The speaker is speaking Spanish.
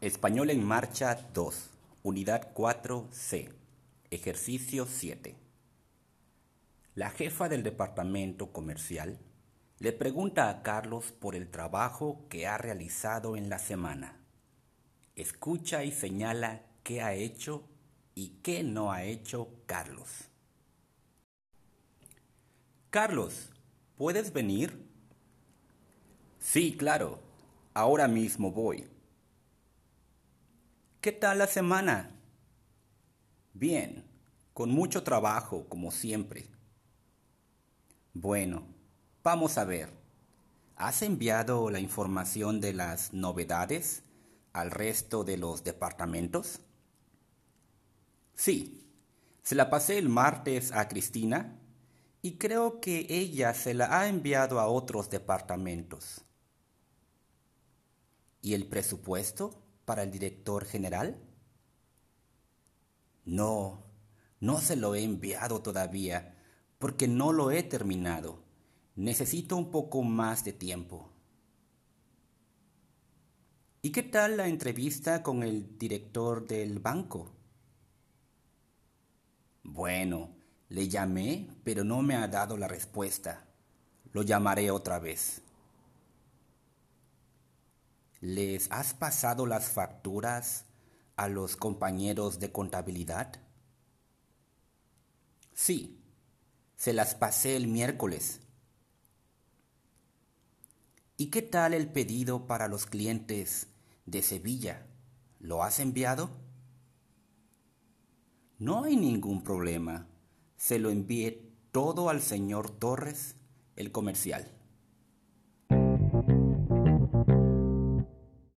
Español en Marcha 2, Unidad 4C, Ejercicio 7. La jefa del departamento comercial le pregunta a Carlos por el trabajo que ha realizado en la semana. Escucha y señala qué ha hecho y qué no ha hecho Carlos. Carlos, ¿puedes venir? Sí, claro. Ahora mismo voy. ¿Qué tal la semana? Bien, con mucho trabajo, como siempre. Bueno, vamos a ver. ¿Has enviado la información de las novedades al resto de los departamentos? Sí, se la pasé el martes a Cristina y creo que ella se la ha enviado a otros departamentos. ¿Y el presupuesto? Para el director general? No, no se lo he enviado todavía, porque no lo he terminado. Necesito un poco más de tiempo. ¿Y qué tal la entrevista con el director del banco? Bueno, le llamé, pero no me ha dado la respuesta. Lo llamaré otra vez. ¿Les has pasado las facturas a los compañeros de contabilidad? Sí, se las pasé el miércoles. ¿Y qué tal el pedido para los clientes de Sevilla? ¿Lo has enviado? No hay ningún problema. Se lo envié todo al señor Torres, el comercial.